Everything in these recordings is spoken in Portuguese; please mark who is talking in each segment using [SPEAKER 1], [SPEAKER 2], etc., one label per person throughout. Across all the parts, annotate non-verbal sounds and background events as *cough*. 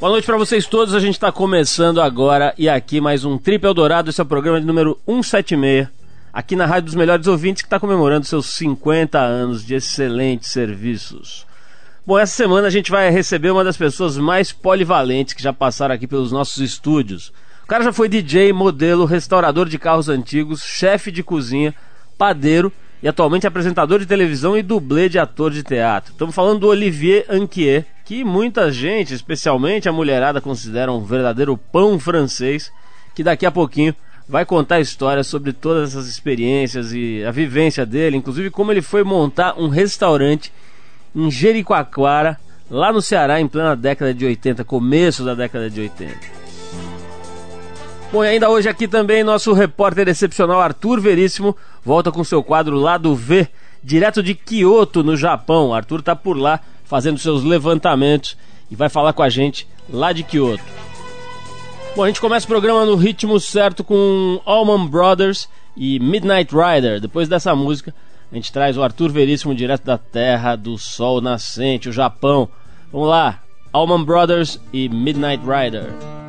[SPEAKER 1] Boa noite para vocês todos. A gente está começando agora e aqui mais um Trip Eldorado. Esse é o programa de número 176, aqui na Rádio dos Melhores Ouvintes, que está comemorando seus 50 anos de excelentes serviços. Bom, essa semana a gente vai receber uma das pessoas mais polivalentes que já passaram aqui pelos nossos estúdios. O cara já foi DJ, modelo, restaurador de carros antigos, chefe de cozinha, padeiro e atualmente apresentador de televisão e dublê de ator de teatro. Estamos falando do Olivier Anquier, que muita gente, especialmente a mulherada, considera um verdadeiro pão francês, que daqui a pouquinho vai contar histórias sobre todas essas experiências e a vivência dele, inclusive como ele foi montar um restaurante em Jericoacoara, lá no Ceará, em plena década de 80, começo da década de 80. Bom, e ainda hoje aqui também nosso repórter excepcional Arthur Veríssimo volta com seu quadro Lado V, direto de Kyoto, no Japão. Arthur tá por lá fazendo seus levantamentos e vai falar com a gente lá de Kyoto. Bom, a gente começa o programa no ritmo certo com Allman Brothers e Midnight Rider. Depois dessa música, a gente traz o Arthur Veríssimo direto da terra do sol nascente, o Japão. Vamos lá, Allman Brothers e Midnight Rider.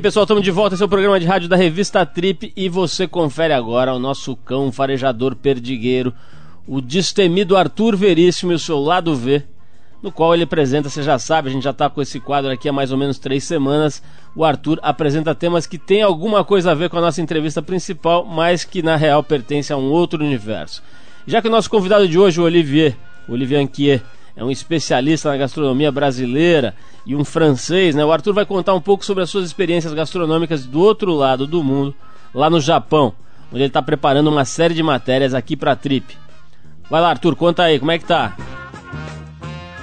[SPEAKER 1] Pessoal, estamos de volta. Esse é o programa de rádio da revista Trip e você confere agora o nosso cão farejador perdigueiro, o destemido Arthur Veríssimo e o seu lado V, no qual ele apresenta, você já sabe, a gente já está com esse quadro aqui há mais ou menos três semanas. O Arthur apresenta temas que têm alguma coisa a ver com a nossa entrevista principal, mas que na real pertence a um outro universo. Já que o nosso convidado de hoje, o Olivier, Olivier Anquier, é um especialista na gastronomia brasileira e um francês, né? O Arthur vai contar um pouco sobre as suas experiências gastronômicas do outro lado do mundo, lá no Japão, onde ele está preparando uma série de matérias aqui para a Trip. Vai lá, Arthur, conta aí, como é que tá?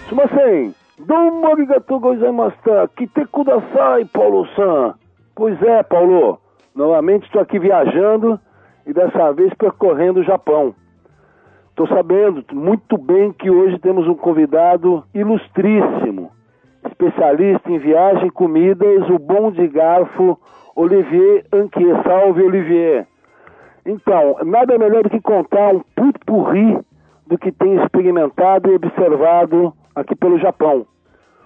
[SPEAKER 2] Sumasen, domo arigatou gozaimashita, kudasai, Paulo-san. Pois é, Paulo, novamente estou aqui viajando e dessa vez percorrendo o Japão. Estou sabendo muito bem que hoje temos um convidado ilustríssimo, especialista em viagem e comidas, o bom de garfo Olivier Anquier. Salve, Olivier! Então, nada melhor do que contar um putpurri do que tem experimentado e observado aqui pelo Japão.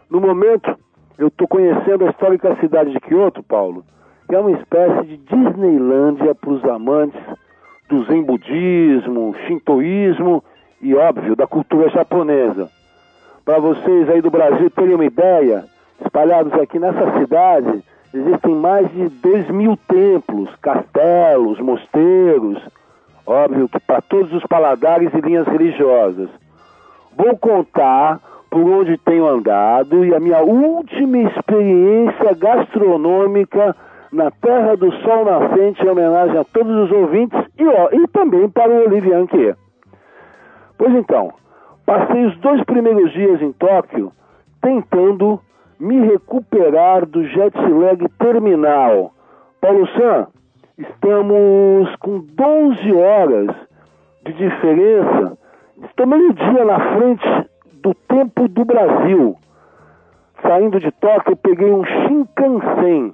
[SPEAKER 2] No momento, eu estou conhecendo a histórica cidade de Kyoto, Paulo, que é uma espécie de Disneylândia para os amantes do Zen budismo, shintoísmo e, óbvio, da cultura japonesa. Para vocês aí do Brasil terem uma ideia, espalhados aqui nessa cidade, existem mais de dois mil templos, castelos, mosteiros, óbvio que para todos os paladares e linhas religiosas. Vou contar por onde tenho andado e a minha última experiência gastronômica na Terra do Sol Nascente, em homenagem a todos os ouvintes e, ó, e também para o Olivier Anquier. Pois então, passei os dois primeiros dias em Tóquio tentando me recuperar do jet lag terminal. Paulo San, estamos com 12 horas de diferença. Estou meio dia na frente do tempo do Brasil. Saindo de Tóquio, eu peguei um Shinkansen.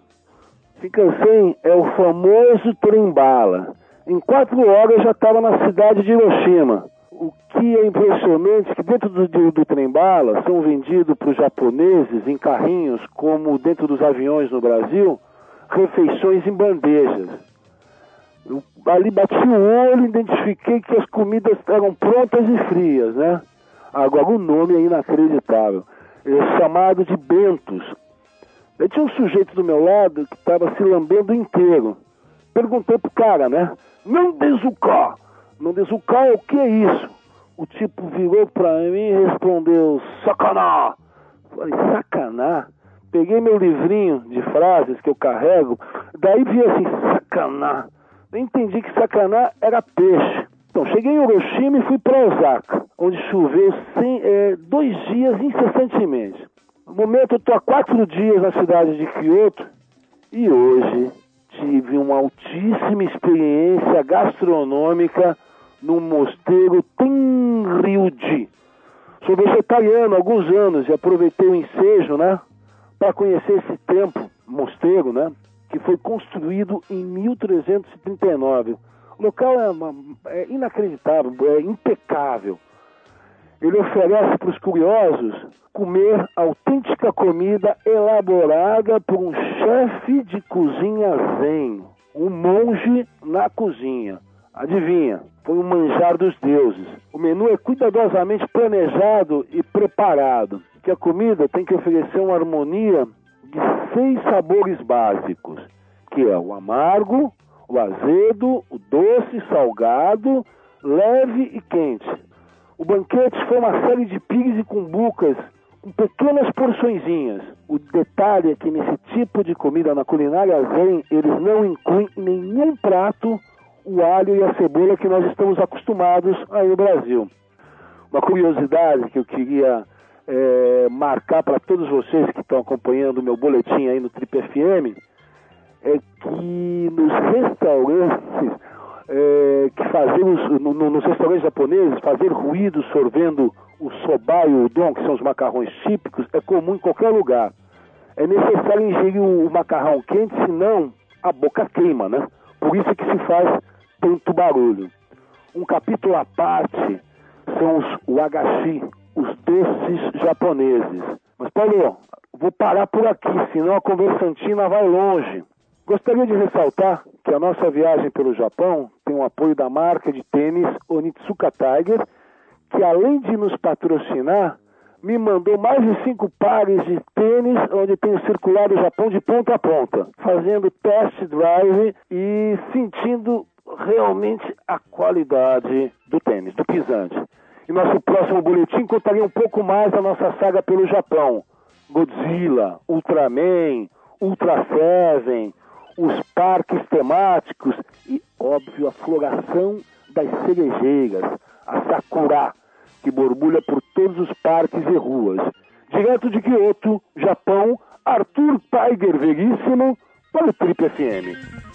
[SPEAKER 2] Shinkansen é o famoso trem-bala. Em quatro horas já estava na cidade de Hiroshima. O que é impressionante é que dentro do, do, do trem-bala são vendidos para os japoneses em carrinhos, como dentro dos aviões no Brasil, refeições em bandejas. Eu ali bati o olho, identifiquei que as comidas eram prontas e frias, né? Agora, o nome é inacreditável. É chamado de Bentos. Aí tinha um sujeito do meu lado que estava se lambendo inteiro. Perguntei pro cara, né? Não desucar. Não desucar é o que é isso? O tipo virou pra mim e respondeu, sacaná. Falei, sacaná? Peguei meu livrinho de frases que eu carrego, daí vi assim, sacaná. Eu entendi que sacaná era peixe. Então, cheguei em Hiroshima e fui para Osaka, onde choveu sem, é, dois dias incessantemente. No momento, eu estou há quatro dias na cidade de Kyoto e hoje tive uma altíssima experiência gastronômica no mosteiro Tenryuji. Sou vegetariano há alguns anos e aproveitei o ensejo, né, para conhecer esse templo, mosteiro, né, que foi construído em 1339 o local é, uma, é inacreditável, é impecável. Ele oferece para os curiosos comer autêntica comida elaborada por um chefe de cozinha zen, um monge na cozinha. Adivinha? Foi um manjar dos deuses. O menu é cuidadosamente planejado e preparado, que a comida tem que oferecer uma harmonia de seis sabores básicos, que é o amargo, o azedo, o doce, salgado, leve e quente. O banquete foi uma série de pires e cumbucas com pequenas porçõezinhas. O detalhe é que nesse tipo de comida na culinária zen, eles não incluem em nenhum prato o alho e a cebola que nós estamos acostumados aí no Brasil. Uma curiosidade que eu queria é, marcar para todos vocês que estão acompanhando o meu boletim aí no Trip FM é que nos restaurantes é, que fazemos, no, no, nos restaurantes japoneses, fazer ruído sorvendo o soba e o udon, que são os macarrões típicos, é comum em qualquer lugar. É necessário ingerir o, o macarrão quente, senão a boca queima, né? Por isso é que se faz tanto barulho. Um capítulo à parte são os wagashi, os doces japoneses. Mas, Paulo, vou parar por aqui, senão a conversantina vai longe. Gostaria de ressaltar que a nossa viagem pelo Japão tem o apoio da marca de tênis Onitsuka Tiger, que além de nos patrocinar, me mandou mais de cinco pares de tênis, onde tenho circulado o Japão de ponta a ponta, fazendo test drive e sentindo realmente a qualidade do tênis, do pisante. E nosso próximo boletim contaria um pouco mais da nossa saga pelo Japão. Godzilla, Ultraman, Ultra Seven, os parques temáticos e, óbvio, a floração das cerejeiras, a sakura, que borbulha por todos os parques e ruas. Direto de Kyoto, Japão, Arthur Tiger Veríssimo para o Trip FM.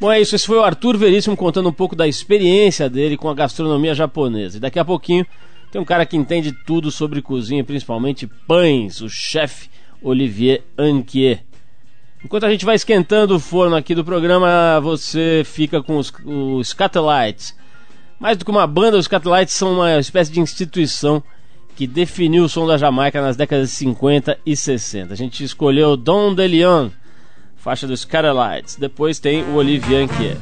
[SPEAKER 1] Bom, é isso. Esse foi o Arthur Veríssimo contando um pouco da experiência dele com a gastronomia japonesa. E daqui a pouquinho tem um cara que entende tudo sobre cozinha, principalmente pães, o chefe Olivier Anquier. Enquanto a gente vai esquentando o forno aqui do programa, você fica com os, os Scatolites. Mais do que uma banda, os Scatolites são uma espécie de instituição que definiu o som da Jamaica nas décadas de 50 e 60. A gente escolheu Don DeLeon faixa dos Scatterlights. Depois tem o Olivier Anquier.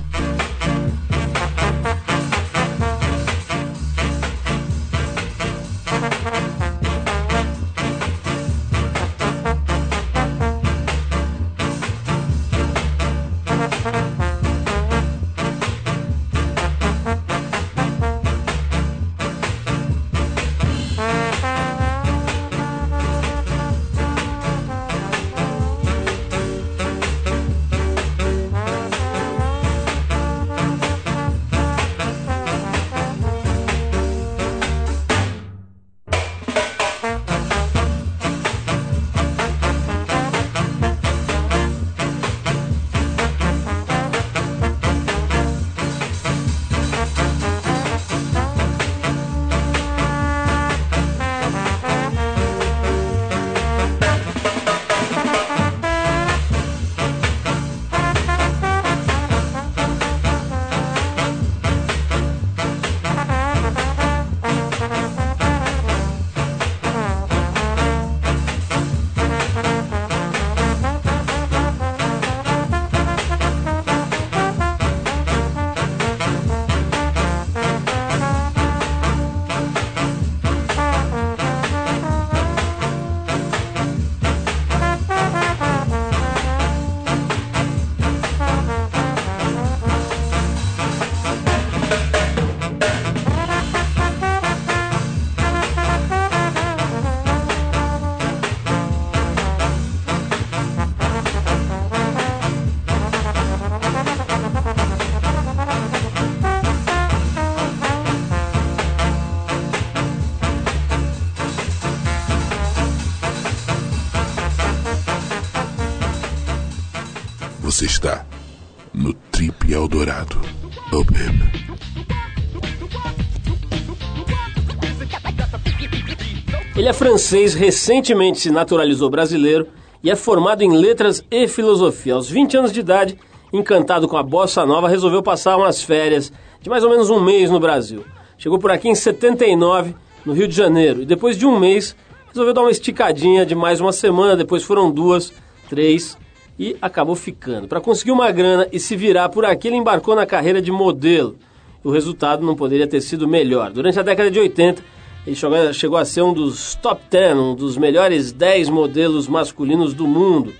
[SPEAKER 1] Francês, recentemente se naturalizou brasileiro e é formado em letras e filosofia. Aos 20 anos de idade, encantado com a bossa nova, resolveu passar umas férias de mais ou menos um mês no Brasil. Chegou por aqui em 79, no Rio de Janeiro, e depois de um mês, resolveu dar uma esticadinha de mais uma semana, depois foram duas, três, e acabou ficando. Para conseguir uma grana e se virar por aqui, ele embarcou na carreira de modelo. O resultado não poderia ter sido melhor. Durante a década de 80, ele chegou a ser um dos top 10, um dos melhores 10 modelos masculinos do mundo.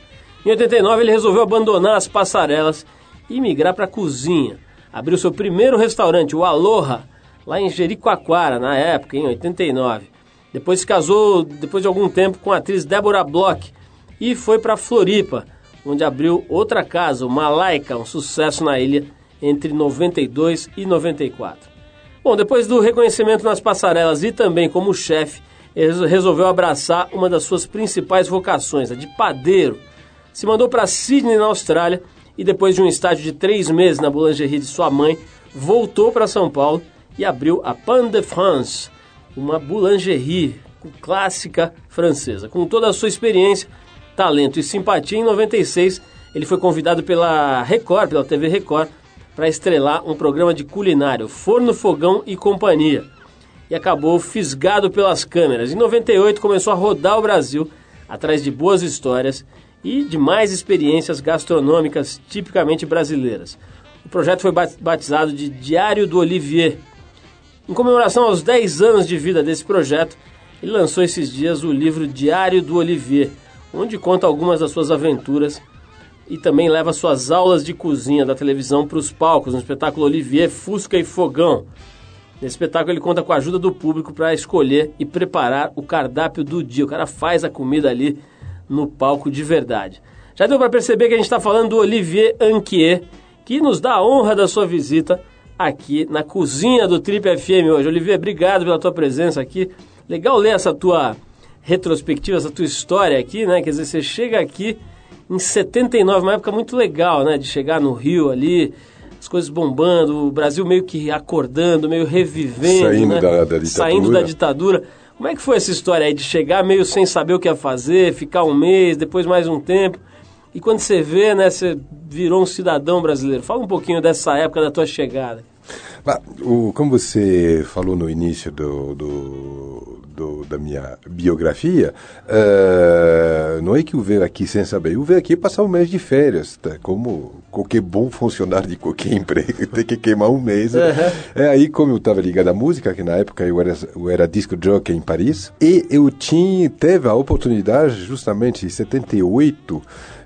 [SPEAKER 1] Em 89, ele resolveu abandonar as passarelas e migrar para a cozinha. Abriu seu primeiro restaurante, o Aloha, lá em Jericoacoara, na época, em 89. Depois se casou, depois de algum tempo, com a atriz Deborah Bloch e foi para Floripa, onde abriu outra casa, o Malaika, um sucesso na ilha entre 92 e 94. Bom, depois do reconhecimento nas passarelas e também como chefe, ele resolveu abraçar uma das suas principais vocações, a de padeiro. Se mandou para Sydney, na Austrália, e depois de um estágio de três meses na boulangerie de sua mãe, voltou para São Paulo e abriu a Pan de France, uma boulangerie clássica francesa. Com toda a sua experiência, talento e simpatia, em 96 ele foi convidado pela Record, pela TV Record, para estrelar um programa de culinário, Forno, Fogão e Companhia. E acabou fisgado pelas câmeras. Em 98 começou a rodar o Brasil atrás de boas histórias e de mais experiências gastronômicas tipicamente brasileiras. O projeto foi batizado de Diário do Olivier. Em comemoração aos 10 anos de vida desse projeto, ele lançou esses dias o livro Diário do Olivier, onde conta algumas das suas aventuras e também leva suas aulas de cozinha da televisão para os palcos no espetáculo Olivier Fusca e Fogão. Nesse espetáculo ele conta com a ajuda do público para escolher e preparar o cardápio do dia. O cara faz a comida ali no palco de verdade. Já deu para perceber que a gente está falando do Olivier Anquier, que nos dá a honra da sua visita aqui na cozinha do Trip FM hoje. Olivier, obrigado pela tua presença aqui. Legal ler essa tua retrospectiva, essa tua história aqui, né? Quer dizer, você chega aqui em 79, uma época muito legal, né? De chegar no Rio ali, as coisas bombando, o Brasil meio que acordando, meio revivendo,
[SPEAKER 3] Saindo
[SPEAKER 1] né?
[SPEAKER 3] da- da ditadura.
[SPEAKER 1] Saindo da ditadura. Como é que foi essa história aí de chegar meio sem saber o que ia fazer, ficar um mês, depois mais um tempo? E quando você vê, né, você virou um cidadão brasileiro. Fala um pouquinho dessa época da tua chegada.
[SPEAKER 3] O, como você falou no início do, do, do- da minha biografia, eh, não é que eu venho aqui sem saber, eu venho aqui passar um mês de férias, tá? como qualquer bom funcionário de qualquer emprego *laughs* tem que queimar um mês. né? É aí como eu estava ligado à música, que na época eu era, eu era disco jockey em Paris, e eu tinha, teve a oportunidade, justamente em 78,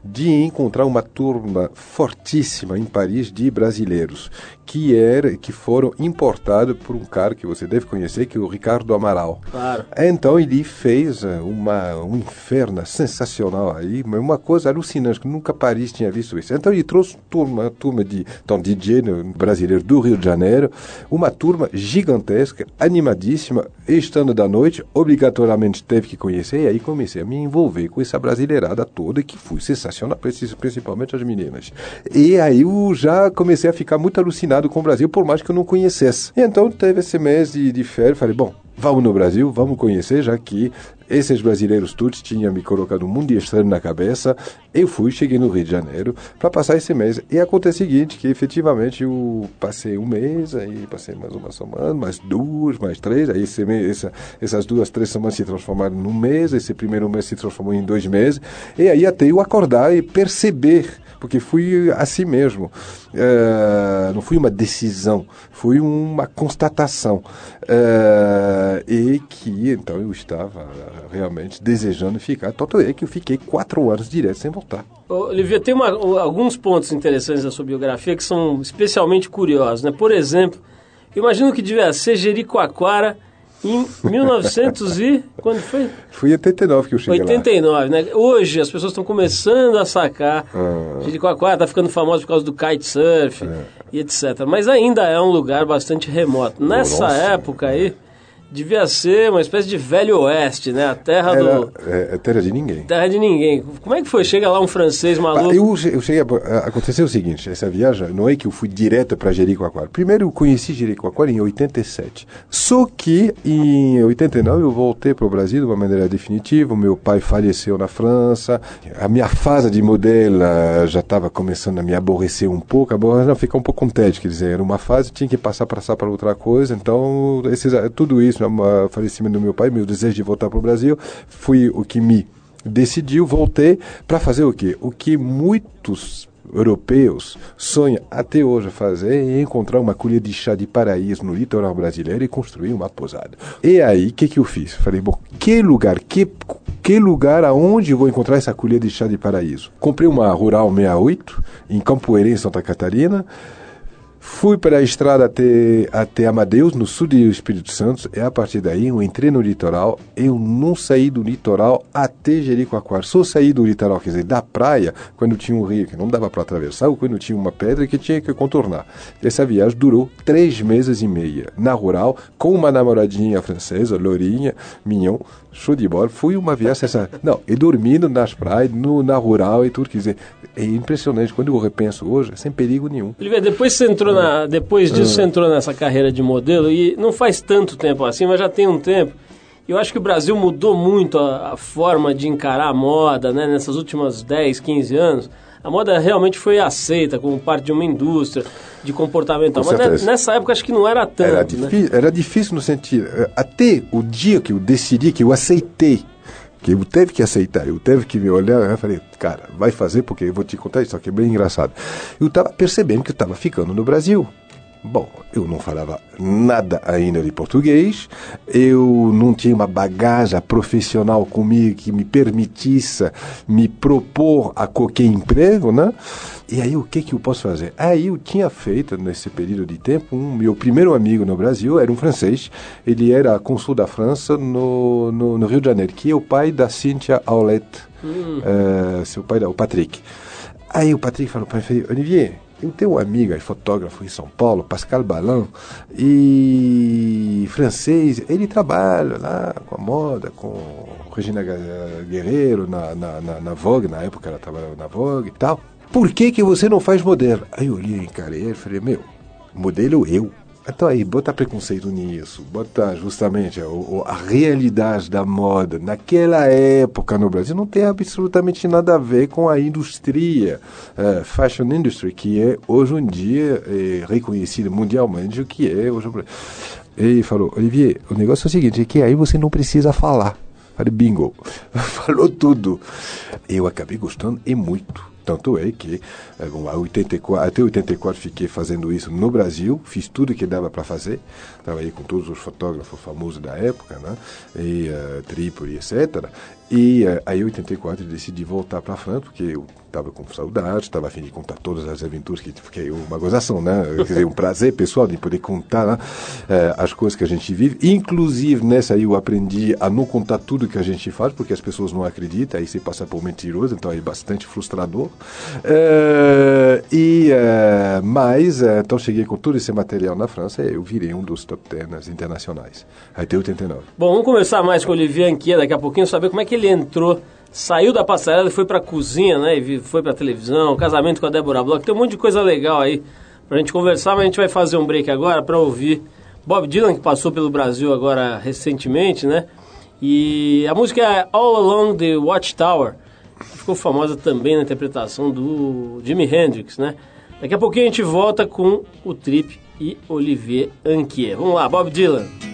[SPEAKER 3] de encontrar uma turma fortíssima em Paris de brasileiros que era que foram importados por um cara que você deve conhecer que é o Ricardo Amaral.
[SPEAKER 1] Claro.
[SPEAKER 3] Então ele fez eh, uma um inferno sensacional aí, mas uma coisa alucinante que nunca Paris tinha visto isso. Então ele trouxe turma, turma de então DJ né, brasileiro do Rio de Janeiro, uma turma gigantesca, animadíssima, estando da noite, obrigatoriamente teve que conhecer e aí comecei a me envolver com essa brasileirada toda que foi sensacional, princi- principalmente as meninas. E aí eu já comecei a ficar muito alucinado com o Brasil, por mais que eu não conhecesse. E então teve esse mês de, de férias, falei, bom, vamos no Brasil, vamos conhecer, já que esses brasileiros todos tinham me colocado um mundo estranho na cabeça. Eu fui, cheguei no Rio de Janeiro para passar esse mês. E acontece o seguinte, que efetivamente eu passei um mês, aí passei mais uma semana, mais duas, mais três, aí esse mês, essa, essas duas, três semanas se transformaram num mês, esse primeiro mês se transformou em dois meses, e aí até eu acordar e perceber porque fui assim mesmo. Eh, não foi uma decisão, foi uma constatação. Eh, e que então eu estava realmente desejando ficar. Tanto é que eu fiquei quatro anos direto sem voltar.
[SPEAKER 1] Olivia, tem uma- alguns pontos interessantes da sua biografia que são especialmente curiosos, né? Por exemplo, imagino que devia ser Jericoacoara em *laughs* 1900 e... quando foi?
[SPEAKER 3] Foi em 89 que eu cheguei lá.
[SPEAKER 1] 89, né? Hoje as pessoas estão começando a sacar.
[SPEAKER 3] Ah.
[SPEAKER 1] Jericoacoara está ficando famosa por causa do kitesurf e etc. Mas ainda é um lugar bastante remoto. Nessa
[SPEAKER 3] Nossa.
[SPEAKER 1] época aí, devia ser uma espécie de velho oeste, né? A terra
[SPEAKER 3] Era
[SPEAKER 1] do...
[SPEAKER 3] é, é terra de ninguém.
[SPEAKER 1] Terra de ninguém. Como é que foi? Chega lá um francês
[SPEAKER 3] Ah,
[SPEAKER 1] maluco.
[SPEAKER 3] Eu, eu cheguei a, aconteceu o seguinte, essa viagem não é que eu fui direto para Jericoacoara. Primeiro eu conheci Jericoacoara em 87. Só que em 89 eu voltei para o Brasil de uma maneira definitiva. O meu pai faleceu na França. A minha fase de modelo eh, já estava começando a me aborrecer um pouco. Não ficar um pouco contente, quer dizer, era uma fase tinha que passar passar para outra coisa. Então esses, tudo isso, o falecimento do meu pai, meu desejo de voltar para o Brasil, foi o que me decidiu, voltei para fazer o quê? O que muitos europeus sonham até hoje fazer é encontrar uma colher de chá de paraíso no litoral brasileiro e construir uma pousada. E aí, o que, que eu fiz? Falei, bom, que lugar, que, que lugar aonde vou encontrar essa colher de chá de paraíso? Comprei uma Rural 68 em Campoeira, em Santa Catarina, Fui para a estrada até, até Amadeus, no sul do Espírito Santo, e a partir daí eu entrei no litoral. Eu não saí do litoral até Jericoacoara. Só saí do litoral, quer dizer, da praia, quando tinha um rio que não dava para atravessar, ou quando tinha uma pedra que tinha que contornar. Essa viagem durou três meses e meia, na rural, com uma namoradinha francesa, Lourinha, Mignon, show de bola. Foi uma viagem essa. Não, e dormindo nas praias, no, na rural e tudo, quer dizer, é impressionante. Quando eu repenso hoje, sem perigo nenhum.
[SPEAKER 1] Olivia, depois você entrou na, depois disso
[SPEAKER 3] Ah.
[SPEAKER 1] você entrou nessa carreira de modelo e não faz tanto tempo assim, mas já tem um tempo. Eu acho que o Brasil mudou muito a, a forma de encarar a moda, né? Nessas últimas 10, 15 anos. A moda realmente foi aceita como parte de uma indústria de comportamento.
[SPEAKER 3] Com
[SPEAKER 1] Mas nessa época acho que não era tanto,
[SPEAKER 3] Era,
[SPEAKER 1] né?
[SPEAKER 3] era difícil no sentido. eh, Até o dia que eu decidi, que eu aceitei, que eu teve que aceitar, eu teve que me olhar, eu falei, cara, vai fazer porque eu vou te contar isso aqui, é bem engraçado. Eu estava percebendo que eu estava ficando no Brasil. Bom, eu não falava nada ainda de português, eu não tinha uma bagagem profissional comigo que me permitisse me propor a qualquer emprego, né? E aí o que que eu posso fazer? Aí eu tinha feito nesse período de tempo um meu primeiro amigo no Brasil era um francês, ele era consul da França no, no, no Rio de Janeiro, que é o pai da Cynthia Aulette, eh, seu pai, o Patrick. Aí o Patrick falou para mim, Olivier, Eu tenho um amigo, fotógrafo em São Paulo, Pascal Balan, e francês, ele trabalha lá com a moda, com Regina Guerreiro na, na, na, na Vogue, na época ela trabalhava na Vogue e tal. Por que, que você não faz modelo? Aí eu olhei, encarei ele e falei, meu, modelo eu. Então aí, bota preconceito nisso, bota justamente a, a, realidade da moda naquela época no Brasil não tem absolutamente nada a ver com a indústria, uh, fashion industry, que é hoje em dia é reconhecida mundialmente o que é hoje. Ele falou, Olivier, o negócio é o seguinte, é que aí você não precisa falar. Falei, bingo, *laughs* falou tudo. Eu acabei gostando e muito. Tanto é que eh, bom, 84, até 84 fiquei fazendo isso no Brasil, fiz tudo que dava para fazer, trabalhei com todos os fotógrafos famosos da época, né? e uh, Trípoli, etc. E uh, aí, em 84, decidi voltar para a França, porque eu estava com saudade, estava a fim de contar todas as aventuras, que fiquei uma gozação, né? Quer dizer, um prazer pessoal de poder contar né? as coisas que a gente vive. Inclusive, nessa aí eu aprendi a não contar tudo que a gente faz, porque as pessoas não acreditam, aí você passa por mentiroso, então é bastante frustrador. E, mas, então cheguei com todo esse material na França e eu virei um dos top 10 internacionais, até 89.
[SPEAKER 1] Bom, vamos conversar mais com o Olivier Anquia daqui a pouquinho, saber como é que que ele entrou, saiu da passarela e foi pra cozinha, né? E foi pra televisão, casamento com a Débora Bloch. Tem um monte de coisa legal aí pra gente conversar, mas a gente vai fazer um break agora pra ouvir Bob Dylan, que passou pelo Brasil agora recentemente, né? E a música é All Along the Watchtower, ficou famosa também na interpretação do Jimi Hendrix, né? Daqui a pouquinho a gente volta com o Trip e Olivier Anquier. Vamos lá, Bob Dylan.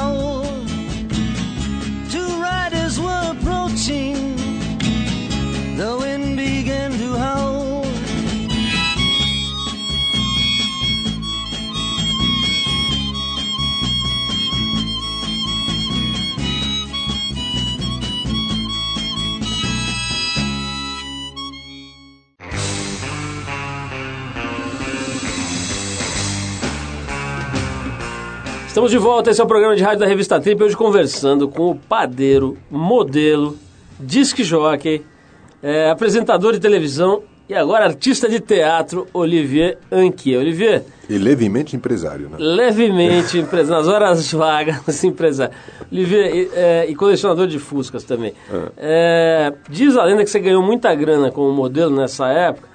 [SPEAKER 1] Estamos de volta, esse é o programa de rádio da revista Trip, hoje conversando com o padeiro, modelo, disc jockey, é, apresentador de televisão e agora artista de teatro, Olivier Anquier. Olivier...
[SPEAKER 3] E levemente empresário, né?
[SPEAKER 1] Levemente *laughs* empresário, nas horas vagas, *laughs* empresário. Olivier, e, é, e colecionador de fuscas também. Ah. É, diz a lenda que você ganhou muita grana como modelo nessa época,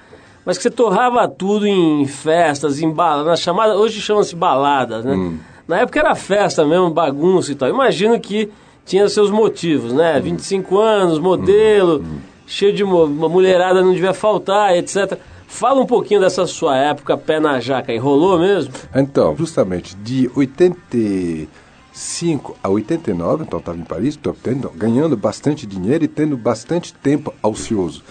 [SPEAKER 1] mas que você torrava tudo em festas, em baladas, chamada, hoje chama-se baladas, né? Hum. Na época era festa mesmo, bagunça e tal. Imagino que tinha seus motivos, né? Hum. 25 anos, modelo, hum. cheio de mo- uma mulherada, não devia faltar, etc. Fala um pouquinho dessa sua época, pé na jaca, e rolou mesmo?
[SPEAKER 3] Então, justamente de 85 a 89, então estava em Paris, tendo, ganhando bastante dinheiro e tendo bastante tempo ocioso.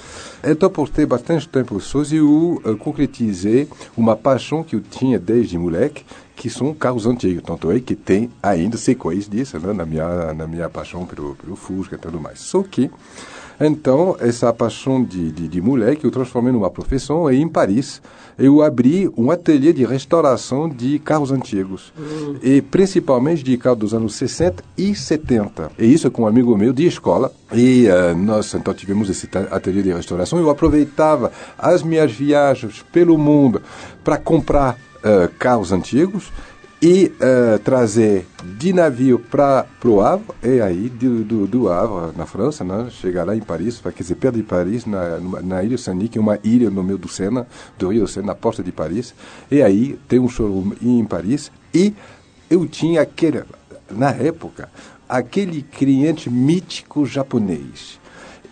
[SPEAKER 3] Então, por ter bastante tempo ocioso, eu eh, concretizei uma paixão que eu tinha desde moleque, que são carros antigos. Tanto é que tem ainda sequências disso né, na, minha, na minha paixão pelo, pelo Fusca e tudo mais. Só que então, essa paixão de, de, de moleque eu transformei numa profissão e em Paris eu abri um ateliê de restauração de carros antigos. E principalmente de carros dos anos 60 e 70. E isso com um amigo meu de escola. E uh, nós então tivemos esse ateliê de restauração. Eu aproveitava as minhas viagens pelo mundo para comprar uh, carros antigos e eh, trazer de navio para o Havre, e aí do, do, do Havre, na França, né, chegar lá em Paris, quer dizer, perto de Paris, na, na ilha Saint-Denis, que é uma ilha no meio do Sena, do Rio Sena, na porta de Paris, e aí tem um showroom em Paris, e eu tinha aquele, na época, aquele cliente mítico japonês.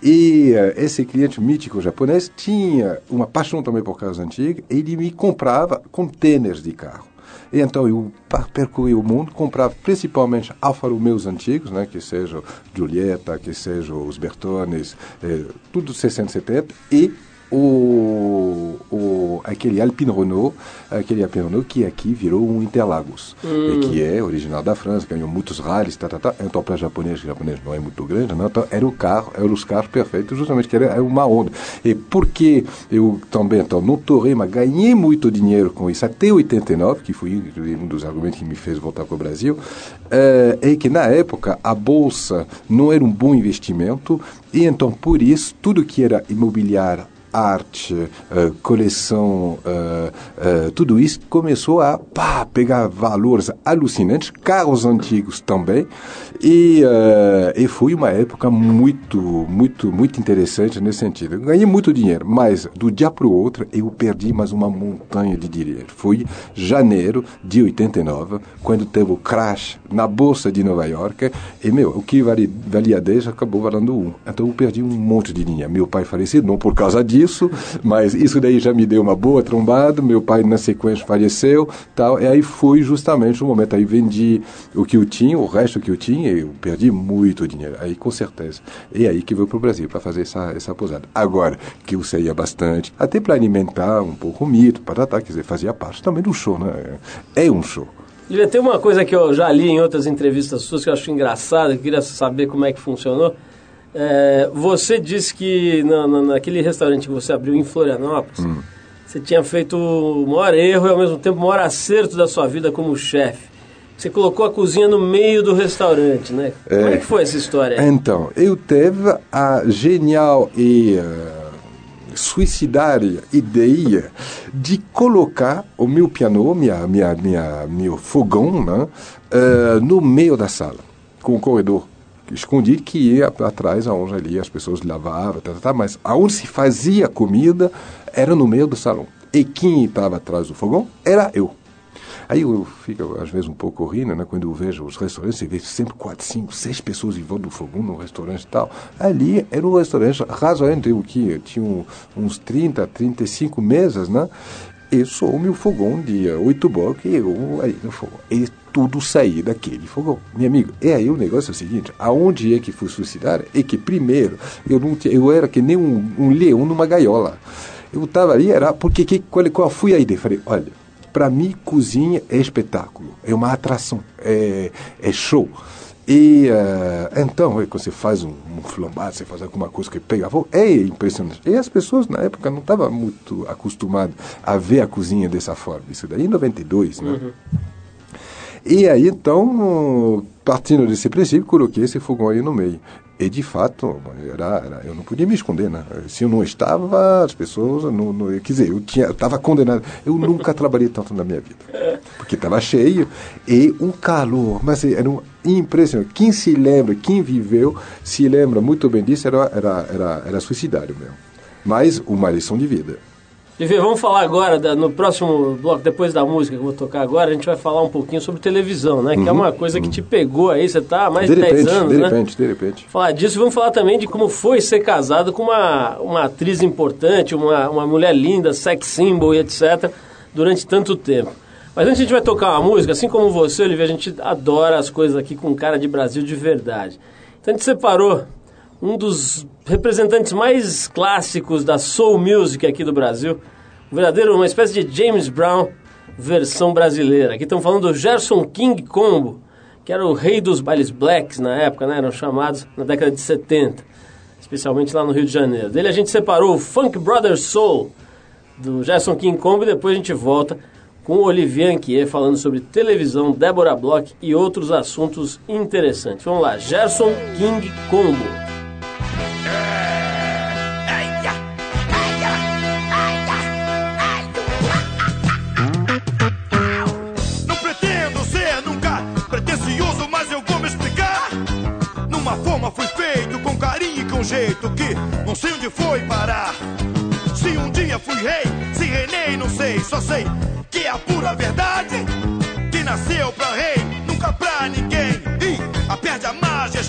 [SPEAKER 3] E eh, esse cliente mítico japonês tinha uma paixão também por carros antigos. Ele me comprava contêineres de carro. E então eu percorri o mundo, comprava principalmente Alfa Romeos antigos, né, que sejam Giulietta, que sejam os Bertones, eh, tudo 670, e o, o, aquele Alpine Renault, aquele Alpine Renault que aqui virou um Interlagos, e que é original da França, ganhou muitos rallies, tá, tá, tá. então para japonês, que japonês não é muito grande, não, então era o carro, eram os carros perfeitos, justamente que era, era uma onda. E porque eu também então, não torrei, mas ganhei muito dinheiro com isso? Até 89, que foi um dos argumentos que me fez voltar para o Brasil, eh, é que na época a bolsa não era um bom investimento, e então por isso tudo que era imobiliário arte, eh, coleção, eh, eh, tudo isso começou a pá, pegar valores alucinantes, carros antigos também, e, eh, e foi uma época muito, muito, muito interessante nesse sentido. Eu ganhei muito dinheiro, mas do dia para o outro eu perdi mais uma montanha de dinheiro. Foi janeiro de 89, quando teve o crash na bolsa de Nova York, e meu, o que valia, valia 10 acabou valendo 1. Então eu perdi um monte de dinheiro. Meu pai faleceu, não por causa disso, mas isso daí já me deu uma boa trombada. Meu pai, na sequência, faleceu, tal. E aí foi justamente o momento. Aí vendi o que eu tinha, o resto que eu tinha, eu perdi muito dinheiro. Aí, com certeza. E aí que veio para o Brasil para fazer essa, essa posada. Agora, que eu saía bastante, até para alimentar um pouco o mito, para quer dizer, fazia parte também do show, né? É um show.
[SPEAKER 1] Devia ter uma coisa que eu já li em outras entrevistas suas que eu acho engraçada, que queria saber como é que funcionou. É, você disse que na, na- naquele restaurante que você abriu em Florianópolis,
[SPEAKER 3] Hum.
[SPEAKER 1] você tinha feito o maior erro e ao mesmo tempo o maior acerto da sua vida como chefe. Você colocou a cozinha no meio do restaurante, né? Como é que foi essa história?
[SPEAKER 3] Então, eu teve a genial e eh, suicidária ideia de colocar o meu piano, minha, minha, minha, meu fogão, né, eh, no meio da sala, com o corredor escondido que ia atrás aonde ali as pessoas lavavam, tá, tá, tá, mas aonde se fazia comida era no meio do salão. E quem estava atrás do fogão era eu. Aí eu fico, às vezes, um pouco rindo, né? Quando eu vejo os restaurantes, você vê sempre quatro, cinco, seis pessoas em volta do fogão no restaurante e tal. Ali era um restaurante razoavelmente, o que tinha uns 30, 35 mesas, né? E só o meu fogão de oito blocos e eu aí no fogão. E tudo saía daquele fogão. Meu amigo, e aí o negócio é o seguinte, aonde é que fui suicidar? É que primeiro, eu, não tinha, eu era que nem um, um leão numa gaiola. Eu estava ali, era porque que, qual, qual foi a? Falei, olha, para mim, cozinha é espetáculo, é uma atração, é, é show. E eh, então, é, quando você faz um, um flambado, você faz alguma coisa que pega fogo, é impressionante. E as pessoas na época não estavam muito acostumadas a ver a cozinha dessa forma. Isso daí em 92, né? E aí, então, partindo desse princípio, coloquei esse fogão aí no meio. E, de fato, era, era- eu não podia me esconder, né? Se eu não estava, as pessoas... Não, não, quer dizer, eu estava condenado. Eu nunca trabalhei tanto na minha vida. Porque estava cheio e um calor. Mas era um impressionante. Quem se lembra, quem viveu, se lembra muito bem disso, era, era, era, era suicidário mesmo. Mas uma lição de vida.
[SPEAKER 1] Vivi, vamos falar agora, da- no próximo bloco, depois da música que eu vou tocar agora, a gente vai falar um pouquinho sobre televisão, né? Que é uma coisa que te pegou aí, você tá há mais de,
[SPEAKER 3] De
[SPEAKER 1] 10
[SPEAKER 3] repente,
[SPEAKER 1] anos,
[SPEAKER 3] de
[SPEAKER 1] né?
[SPEAKER 3] repente, de repente.
[SPEAKER 1] Falar disso, e vamos falar também de como foi ser casado com uma, uma atriz importante, uma, uma mulher linda, sex symbol e etc., durante tanto tempo. Mas antes a gente vai tocar uma música, assim como você, Olivia, a gente adora as coisas aqui com cara de Brasil de verdade. Então a gente separou um dos representantes mais clássicos da soul music aqui do Brasil, um verdadeiro, uma espécie de James Brown versão brasileira. Aqui estamos falando do Gerson King Combo, que era o rei dos bailes blacks na época, né? eram chamados na década de 70, especialmente lá no Rio de Janeiro. Dele a gente separou o Funk Brothers Soul, do Gerson King Combo, e depois a gente volta com o Olivier Anquier falando sobre televisão, Débora Bloch e outros assuntos interessantes. Vamos lá, Gerson King Combo.
[SPEAKER 4] Jeito que não sei onde foi parar. Se um dia fui rei, se reinei, não sei, só sei que é a pura verdade. Que nasceu pra rei, nunca pra ninguém. E a perde a majestade.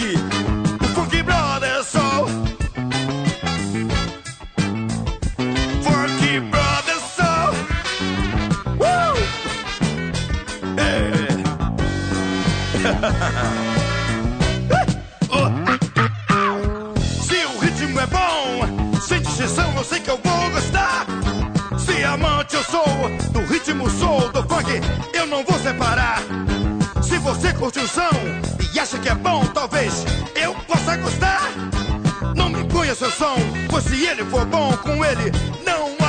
[SPEAKER 4] Uh. Funky Brothers Soul. Funky Brothers Soul. Woo! É. *laughs* Se o ritmo é bom, sem distinção eu sei que eu vou gostar. Se amante eu sou do ritmo soul, do funk, eu não vou separar. Se você curte o som e acha que é bom, talvez eu possa gostar. Não me ponha seu som, pois se ele for bom, com ele não abro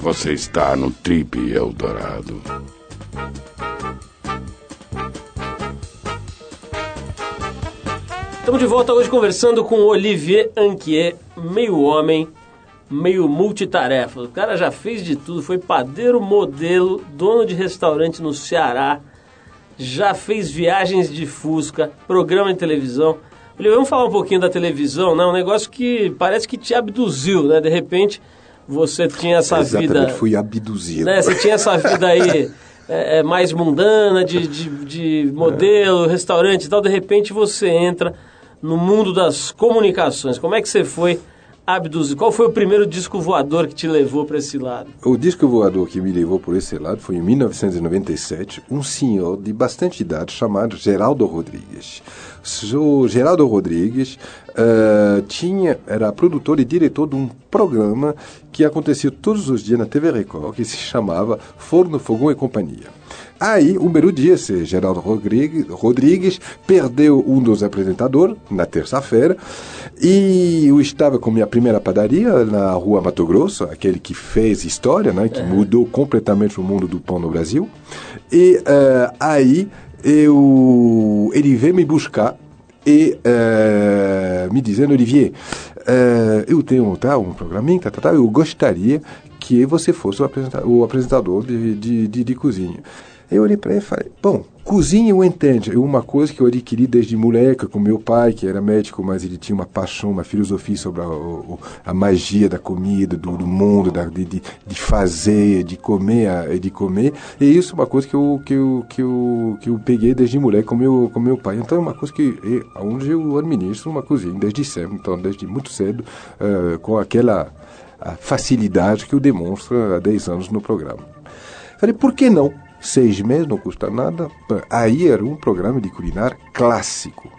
[SPEAKER 5] Você está no Trip Eldorado.
[SPEAKER 1] Estamos de volta hoje conversando com Olivier Anquier, meio homem, meio multitarefa. O cara já fez de tudo, foi padeiro, modelo, dono de restaurante no Ceará, já fez viagens de Fusca, programa de televisão. Olivier, vamos falar um pouquinho da televisão, né? Um negócio que parece que te abduziu, né? De repente você tinha essa
[SPEAKER 3] Exatamente,
[SPEAKER 1] vida
[SPEAKER 3] fui abduzido.
[SPEAKER 1] né? Você tinha essa vida aí *laughs* é, é, mais mundana, de, de, de modelo, restaurante e tal, de repente você entra no mundo das comunicações. Como é que você foi abduzido? Qual foi o primeiro disco voador que te levou para esse lado?
[SPEAKER 3] O disco voador que me levou por esse lado foi em 1997, um senhor de bastante idade chamado Geraldo Rodrigues. O Geraldo Rodrigues eh, tinha, era produtor e diretor de um programa que acontecia todos os dias na TV Record, que se chamava Forno, Fogão e Companhia. Aí, um belo dia, esse Geraldo Rodrigues, perdeu um dos apresentadores na terça-feira e eu estava com minha primeira padaria na rua Mato Grosso, aquele que fez história, né, que mudou completamente o mundo do pão no Brasil. E eh, aí eu, ele veio me buscar e eh, me dizendo, Olivier, eh, eu tenho tá, um programinha, tá, tá, tá, eu gostaria que você fosse o apresentador, o apresentador de, de, de, de cozinha. Eu olhei para ele e falei, bom, cozinha eu entendo, é uma coisa que eu adquiri desde moleque com meu pai, que era médico, mas ele tinha uma paixão, uma filosofia sobre a, a, a magia da comida, do, do mundo, da, de, de, fazer, de comer, de comer. E isso é uma coisa que eu, que eu, que eu, que eu peguei desde moleque com meu, com meu pai. Então é uma coisa que, onde eu administro uma cozinha desde sempre, então desde muito cedo, uh, com aquela facilidade que eu demonstro há 10 anos no programa. Falei, por que não? Seis meses, não custa nada. Aí era um programa de culinária clássico.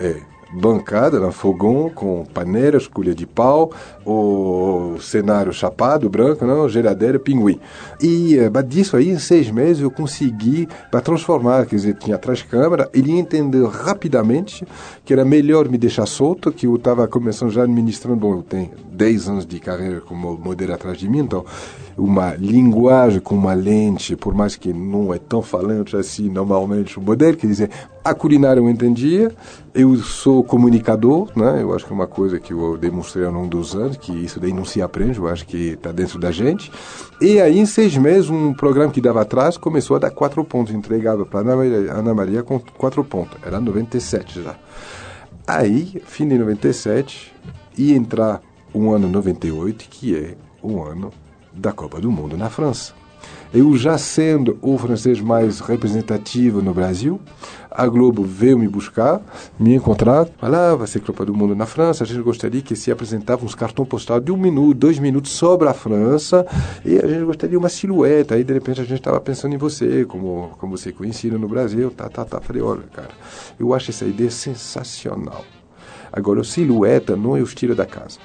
[SPEAKER 3] É, bancada na fogão com paneiras, colher de pau, o cenário chapado, branco, não, geladeira, pinguim. E uh, disso aí, em seis meses, eu consegui para transformar, quer dizer, tinha atrás câmera, ele entendeu rapidamente que era melhor me deixar solto, que eu estava começando já administrando, bom, eu tenho dez anos de carreira como modelo atrás de mim, então uma linguagem com uma lente, por mais que não é tão falante assim normalmente o modelo, quer dizer, a culinária eu entendia, eu sou comunicador, né? eu acho que é uma coisa que eu demonstrei ao longo dos anos, que isso daí não se aprende, eu acho que está dentro da gente. E aí, em seis meses, um programa que dava atrás começou a dar quatro pontos, entregava para Ana Maria, Ana Maria com quatro pontos, era 97 já. Aí, fim de 97, ia entrar um ano 98, que é o ano da Copa do Mundo na França. Eu já sendo o francês mais representativo no Brasil, a Globo veio me buscar, me encontrar, falar, ah, vai ser Copa do Mundo na França, a gente gostaria que se apresentava uns cartões postais de um minuto, dois minutos sobre a França, e a gente gostaria de uma silhueta, aí de repente a gente estava pensando em você, como, como você é conhecido no Brasil, tá, tá, tá. Falei, olha, cara, eu acho essa ideia sensacional. Agora, silhueta não é o estilo da casa.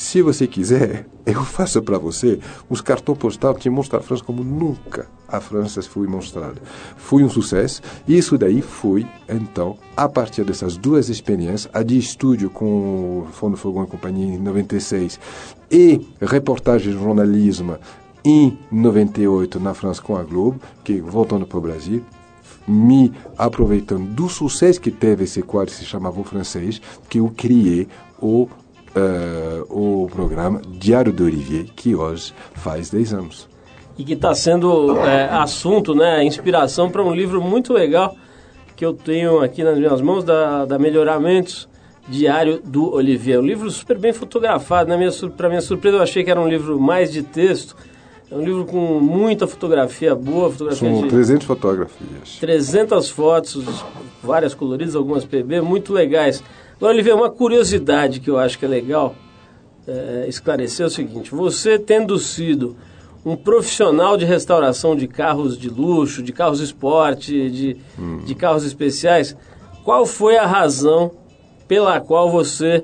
[SPEAKER 3] Se você quiser, eu faço para você uns cartões postais que mostram a França como nunca a França foi mostrada. Foi um sucesso isso daí foi, então, a partir dessas duas experiências, a de estúdio com o Fundo Fogão e Companhia em 96 e reportagem de jornalismo em 98 na França com a Globo, que voltando para o Brasil, me aproveitando do sucesso que teve esse quadro que se chamava o francês, que eu criei o uh, o programa Diário do Olivier, que hoje faz 10 anos.
[SPEAKER 1] E que está sendo é, assunto, né, inspiração para um livro muito legal que eu tenho aqui nas minhas mãos, da, da Melhoramentos, Diário do Olivier. Um livro super bem fotografado, né? para minha surpresa eu achei que era um livro mais de texto, é um livro com muita fotografia boa, fotografia
[SPEAKER 3] São
[SPEAKER 1] de
[SPEAKER 3] 300 fotografias.
[SPEAKER 1] 300 fotos, várias coloridas, algumas PB, muito legais. Agora, Oliveira, uma curiosidade que eu acho que é legal é, esclarecer é o seguinte: você tendo sido um profissional de restauração de carros de luxo, de carros esporte, de, hum. de carros especiais, qual foi a razão pela qual você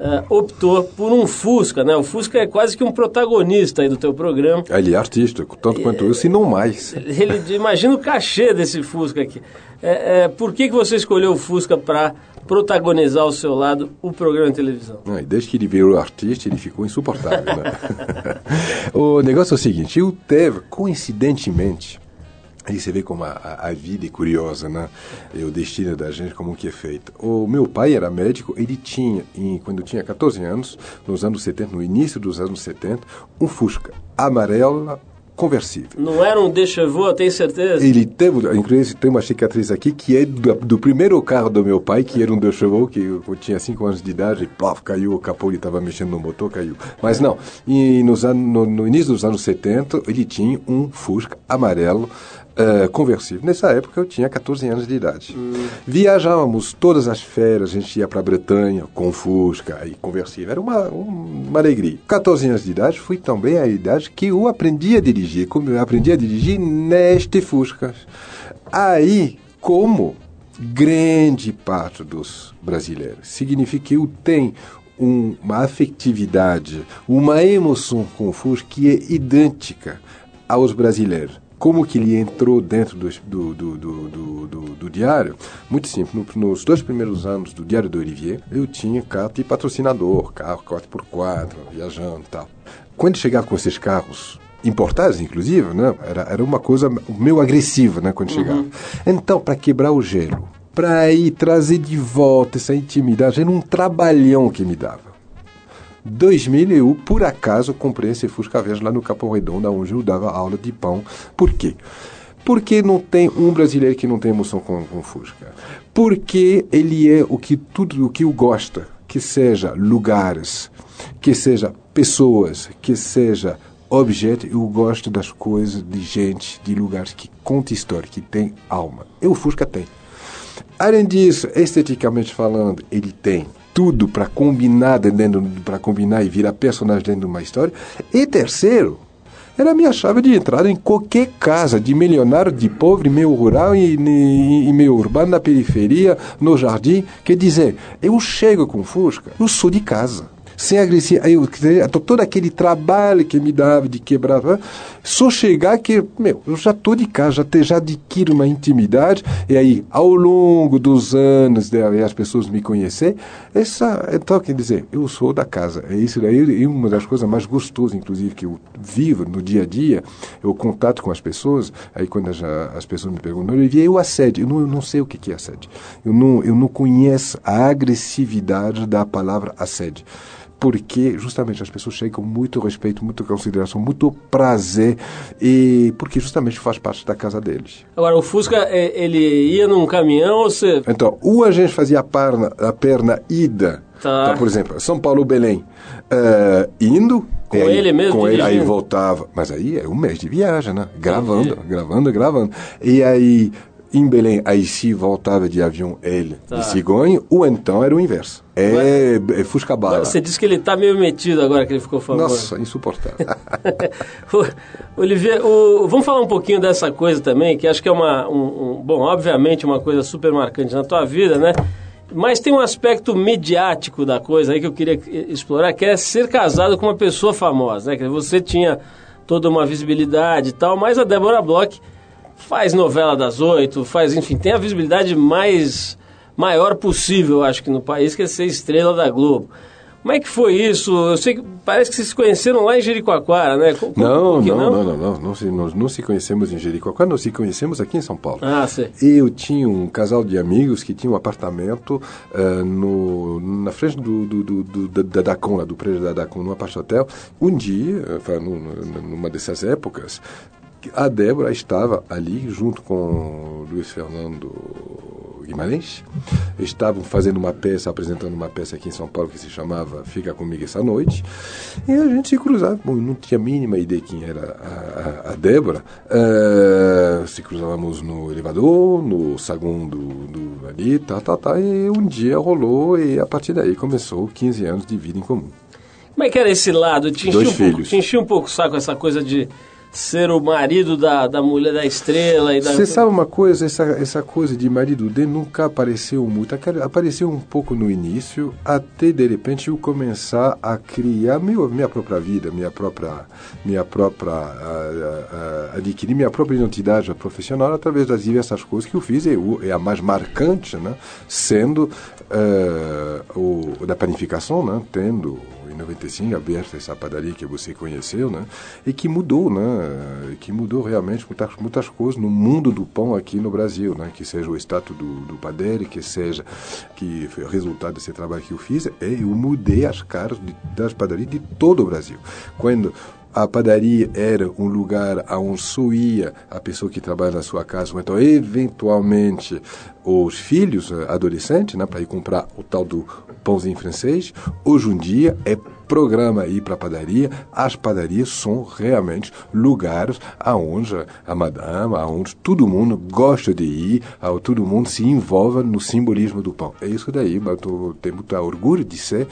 [SPEAKER 1] Uh, optou por um Fusca, né? O Fusca é quase que um protagonista aí do teu programa.
[SPEAKER 3] Ele é artista, tanto quanto eu, se não mais.
[SPEAKER 1] Ele, imagina o cachê desse Fusca aqui. É, é, por que, que você escolheu o Fusca para protagonizar ao seu lado o programa de televisão?
[SPEAKER 3] Não, desde que ele virou artista, ele ficou insuportável. Né? *laughs* o negócio é o seguinte, eu teve, coincidentemente, Aí você vê como a, a, vida é curiosa, né? E o destino da gente, como que é feito. O meu pai era médico, ele tinha, em, quando tinha 14 anos, nos anos 70, no início dos anos 70, um Fusca amarelo conversível.
[SPEAKER 1] Não era um deixa eu tenho certeza?
[SPEAKER 3] Ele teve, inclusive, tem uma cicatriz aqui que é do, do primeiro carro do meu pai, que era um deixa eu que eu, tinha 5 anos de idade, e plof, caiu o capô, ele estava mexendo no motor, caiu. Mas não, e nos anos, no, no início dos anos 70, ele tinha um Fusca amarelo, uh, conversível. Nessa época eu tinha 14 anos de idade. Hum. Viajávamos todas as férias, a gente ia para a Bretanha com Fusca e conversível. Era uma, uma alegria. 14 anos de idade foi também a idade que eu aprendi a dirigir. Como eu aprendi a dirigir neste Fusca. Aí, como grande parte dos brasileiros, significa que eu tenho um, uma afetividade, uma emoção com o Fusca que é idêntica aos brasileiros como que ele entrou dentro do, do, do, do, diário? Muito simples. No, nos dois primeiros anos do Diário do Olivier, eu tinha carro de patrocinador, carro 4x4, viajando e tal. Quando chegava com esses carros importados, inclusive, né? Era, era uma coisa meio agressiva, né? Quando chegava. Uhum. Então, para quebrar o gelo, para aí trazer de volta essa intimidade. Era um trabalhão que me dava. 2000 eu, por acaso, comprei esse Fusca Verde lá no Capão Redondo, onde eu dava aula de pão. Por quê? Porque não tem um brasileiro que não tem emoção com, com Fusca. Porque ele é o que tudo o que eu gosto, que seja lugares, que seja pessoas, que seja objeto, eu gosto das coisas, de gente, de lugares que conta história, que tem alma. E o Fusca tem. Além disso, esteticamente falando, ele tem tudo para combinar dentro para combinar e virar personagem dentro de uma história. E terceiro, era a minha chave de entrada em qualquer casa, de milionário, de pobre, meio rural e, e, e meio urbano, na periferia, no jardim. Quer dizer, eu chego com Fusca, eu sou de casa sem agressividade. Eu, todo aquele trabalho que me dava de quebrar, só chegar que, meu, eu já estou de casa, já, te, já adquiro uma intimidade, e aí, ao longo dos anos, de, as pessoas me conhecer, essa, então, quer dizer, eu sou da casa. É isso daí, uma das coisas mais gostosas, inclusive, que eu vivo no dia a dia, eu contato com as pessoas, aí quando as, as pessoas me perguntam, eu assédio, eu não, eu não sei o que é assédio. Eu não, eu não conheço a agressividade da palavra assédio porque justamente as pessoas chegam com muito respeito, muita consideração, muito prazer e porque justamente faz parte da casa deles.
[SPEAKER 1] Agora o Fusca é, ele ia num caminhão ou você?
[SPEAKER 3] Então, ou a gente fazia a perna, a perna ida,
[SPEAKER 1] Tá.
[SPEAKER 3] Então, por exemplo, São Paulo Belém, uh, indo
[SPEAKER 1] Com
[SPEAKER 3] aí,
[SPEAKER 1] ele mesmo
[SPEAKER 3] com ele, aí voltava, mas aí é um mês de viagem, né? Gravando, gravando, gravando. E aí em Belém, aí se voltava de avião ele
[SPEAKER 1] Tá.
[SPEAKER 3] de Cigonho, ou então era o inverso. É, é Fusca Bala.
[SPEAKER 1] Você disse que ele tá meio metido agora que ele ficou famoso.
[SPEAKER 3] Nossa, insuportável. *laughs*
[SPEAKER 1] Olivier, o- vamos falar um pouquinho dessa coisa também, que acho que é uma, um, um- bom, obviamente uma coisa super marcante na tua vida, né? Mas tem um aspecto mediático da coisa aí que eu queria explorar, que é ser casado com uma pessoa famosa, né? Que você tinha toda uma visibilidade e tal, mas a Débora Bloch faz novela das oito, faz, enfim, tem a visibilidade mais maior possível, acho que no país, que é ser estrela da Globo. Como é que foi isso? Eu sei que parece que vocês se conheceram lá em Jericoacoara, né? Co- co-
[SPEAKER 3] Não,
[SPEAKER 1] que
[SPEAKER 3] não, não, não, não, não, se, nós não se conhecemos em Jericoacoara, nós se conhecemos aqui em São Paulo.
[SPEAKER 1] Ah, sei.
[SPEAKER 3] Eu tinha um casal de amigos que tinha um apartamento eh, no, na frente do, do, do, do- da, da Dacom, lá do prédio da Dacom, no apart hotel. Um dia, eh, numa dessas épocas, a Débora estava ali junto com Luiz Fernando Guimarães. Estavam fazendo uma peça, apresentando uma peça aqui em São Paulo que se chamava Fica Comigo Essa Noite. E a gente se cruzava. Bom, não tinha a mínima ideia quem era a, a- a Débora. Eh, se cruzávamos no elevador, no saguão do, do ali, tá, tá, tá. E um dia rolou e a partir daí começou 15 anos de vida em comum.
[SPEAKER 1] Como é que era esse lado? Te enchia,
[SPEAKER 3] Dois
[SPEAKER 1] um pouco,
[SPEAKER 3] filhos.
[SPEAKER 1] te enchia um pouco o saco essa coisa de ser o marido da, da mulher da estrela e da...
[SPEAKER 3] Você sabe uma coisa, essa, essa coisa de marido dele nunca apareceu muito. Apareceu um pouco no início, até de repente eu começar a criar meu, minha própria vida, minha própria, minha própria, adquirir minha própria identidade profissional através das diversas coisas que eu fiz. O- e a mais marcante, né, sendo eh, o, da panificação, né, tendo 95 aberta essa padaria que você conheceu, né? E que mudou, né? Que mudou realmente muitas, muitas coisas no mundo do pão aqui no Brasil, né? Que seja o status do, do padeiro, que seja que foi resultado desse trabalho que eu fiz, é eu mudei as caras de, das padarias de todo o Brasil. Quando a padaria era um lugar onde só ia a pessoa que trabalha na sua casa, então eventualmente os filhos eh, adolescentes, né, para ir comprar o tal do pãozinho francês. Hoje em dia é programa ir para a padaria. As padarias são realmente lugares aonde a madame, aonde todo mundo gosta de ir, aonde todo mundo se envolve no simbolismo do pão. É isso daí, mas eu tenho muito orgulho de ser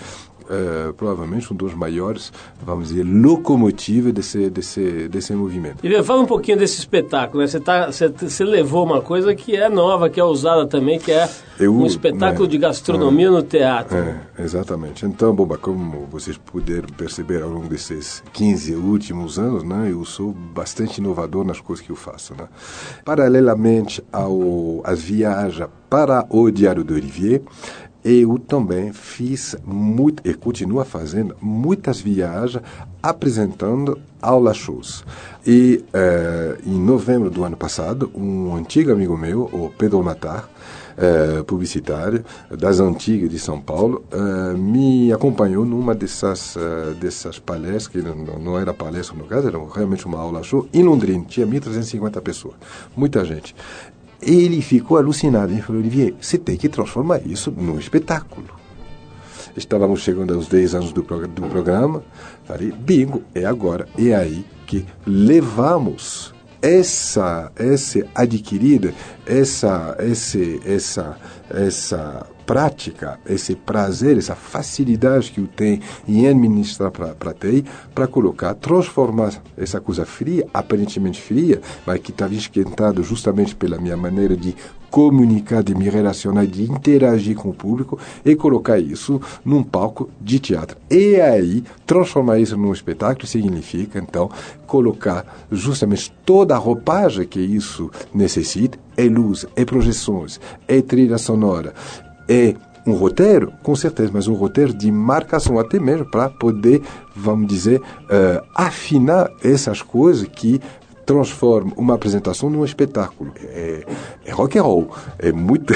[SPEAKER 3] eh, provavelmente um dos maiores, vamos dizer, locomotivas desse, desse, desse movimento.
[SPEAKER 1] Olivier, fala um pouquinho desse espetáculo, né? Você, tá, você, você levou uma coisa que é nova, que é usada também, que é
[SPEAKER 3] Eu-
[SPEAKER 1] um espetáculo
[SPEAKER 3] né,
[SPEAKER 1] de gastronomia no teatro.
[SPEAKER 3] É, exatamente. Então, Boba, como vocês puderam perceber ao longo desses 15 últimos anos, né, eu sou bastante inovador nas coisas que eu faço. Né? Paralelamente ao, às viagens para o Diário do Olivier, eu também fiz muito, e continuo fazendo muitas viagens apresentando aulas shows. E eh, em novembro do ano passado, um antigo amigo meu, o Pedro Matar, eh, publicitária das antigas de São Paulo, eh, me acompanhou numa dessas, eh, dessas palestras, que não, não era palestra no caso, era realmente uma aula show, em Londrina, tinha 1.350 pessoas, muita gente. Ele ficou alucinado, ele falou, Olivier, você tem que transformar isso num espetáculo. Estávamos chegando aos 10 anos do, prog do programa. Falei, bingo, é agora. É aí que levamos essa, essa adquirida, essa, esse, essa, essa prática, esse prazer, essa facilidade que eu tenho em administrar para TI, para colocar, transformar essa coisa fria, aparentemente fria, mas que estava esquentado justamente pela minha maneira de comunicar, de me relacionar, de interagir com o público e colocar isso num palco de teatro. E aí, transformar isso num espetáculo significa, então, colocar justamente toda a roupagem que isso necessita, é luz, é projeções, é trilha sonora, é um roteiro, com certeza, mas um roteiro de marcação até mesmo para poder, vamos dizer, uh, afinar essas coisas que transforma uma apresentação num espetáculo. É, é rock and roll. É muito.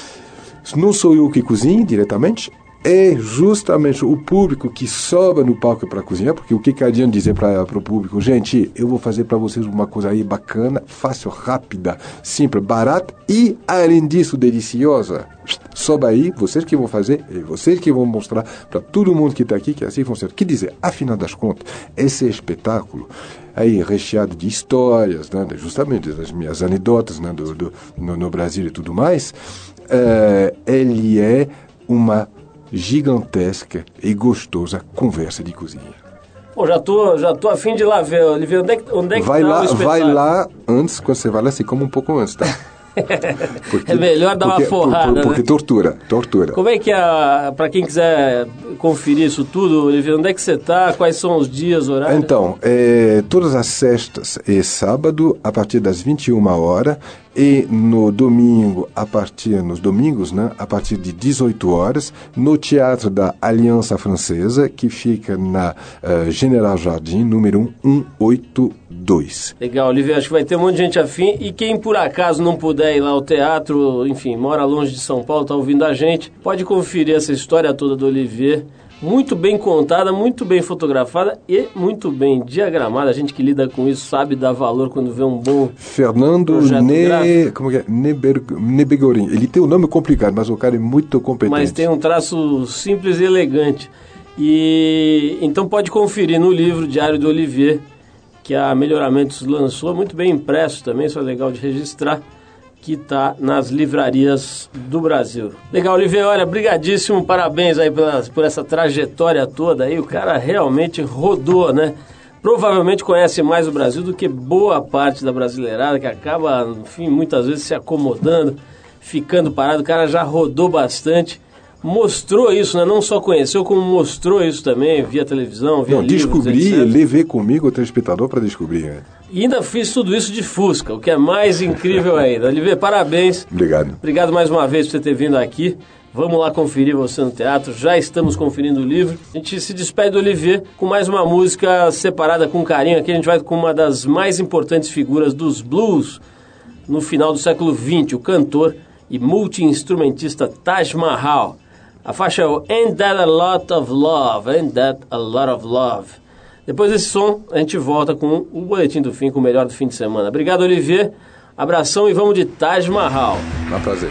[SPEAKER 3] *laughs* Não sou eu que cozinho diretamente, é justamente o público que sobe no palco para cozinhar, porque o que, que adianta dizer para o público? Gente, eu vou fazer para vocês uma coisa aí bacana, fácil, rápida, simples, barata e, além disso, deliciosa. Sobe aí, vocês que vão fazer, e vocês que vão mostrar para todo mundo que está aqui que assim funciona. Que dizer, afinal das contas, esse espetáculo aí recheado de histórias, né, justamente das minhas anedotas né, do, do no, no, Brasil e tudo mais, uh, ele é uma gigantesca e gostosa conversa de cozinha.
[SPEAKER 1] Pô, já tô, já tô a fim de ir lá ver, Oliveira, onde é que, onde é que
[SPEAKER 3] vai
[SPEAKER 1] tá
[SPEAKER 3] lá, Vai lá antes, quando você vai lá, você come um pouco antes, tá?
[SPEAKER 1] Porque, *laughs* é melhor dar
[SPEAKER 3] porque,
[SPEAKER 1] uma forrada,
[SPEAKER 3] por, porque
[SPEAKER 1] né?
[SPEAKER 3] tortura, tortura.
[SPEAKER 1] Como é que é, para quem quiser conferir isso tudo, Oliveira, onde é que você está? Quais são os dias, horários?
[SPEAKER 3] Então, é, todas as sextas e sábado, a partir das 21 horas, e no domingo, a partir, nos domingos, né, a partir de 18 horas, no Teatro da Aliança Francesa, que fica na uh, General Jardim, número 182.
[SPEAKER 1] Legal, Olivier, acho que vai ter um monte de gente afim, e quem por acaso não puder ir lá ao teatro, enfim, mora longe de São Paulo, está ouvindo a gente, pode conferir essa história toda do Olivier, muito bem contada, muito bem fotografada e muito bem diagramada. A gente que lida com isso sabe dar valor quando vê um bom
[SPEAKER 3] Fernando ne... Como é? Neber... Nebegorin. Ele tem um nome complicado, mas o cara é muito competente.
[SPEAKER 1] Mas tem um traço simples e elegante. E então pode conferir no livro Diário do Olivier, que a Melhoramentos lançou, muito bem impresso também, isso é legal de registrar que está nas livrarias do Brasil. Legal, Oliveira, olha, brigadíssimo, parabéns aí pela, por essa trajetória toda aí, o cara realmente rodou, né? Provavelmente conhece mais o Brasil do que boa parte da brasileirada, que acaba, enfim, muitas vezes se acomodando, ficando parado, o cara já rodou bastante mostrou isso, né? Não só conheceu, como mostrou isso também via televisão, via
[SPEAKER 3] Não,
[SPEAKER 1] livros,
[SPEAKER 3] descobri,
[SPEAKER 1] etc.
[SPEAKER 3] levei comigo o telespectador para descobrir. Né?
[SPEAKER 1] E ainda fiz tudo isso de Fusca, o que é mais incrível ainda. Oliveira, parabéns.
[SPEAKER 3] Obrigado.
[SPEAKER 1] Obrigado mais uma vez por você ter vindo aqui. Vamos lá conferir você no teatro. Já estamos conferindo o livro. A gente se despede do Olivier com mais uma música separada com carinho. Aqui a gente vai com uma das mais importantes figuras dos blues no final do século XX, o cantor e multi-instrumentista Taj Mahal. A faixa é o Ain't That a Lot of Love, Ain't That a Lot of Love. Depois desse som, a gente volta com o Boletim do Fim, com o melhor do fim de semana. Obrigado, Olivier. Abração e vamos de Taj Mahal.
[SPEAKER 3] Um prazer.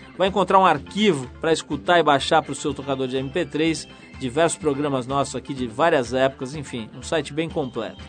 [SPEAKER 1] Vai encontrar um arquivo para escutar e baixar para o seu tocador de MP3, diversos programas nossos aqui de várias épocas, enfim, um site bem completo.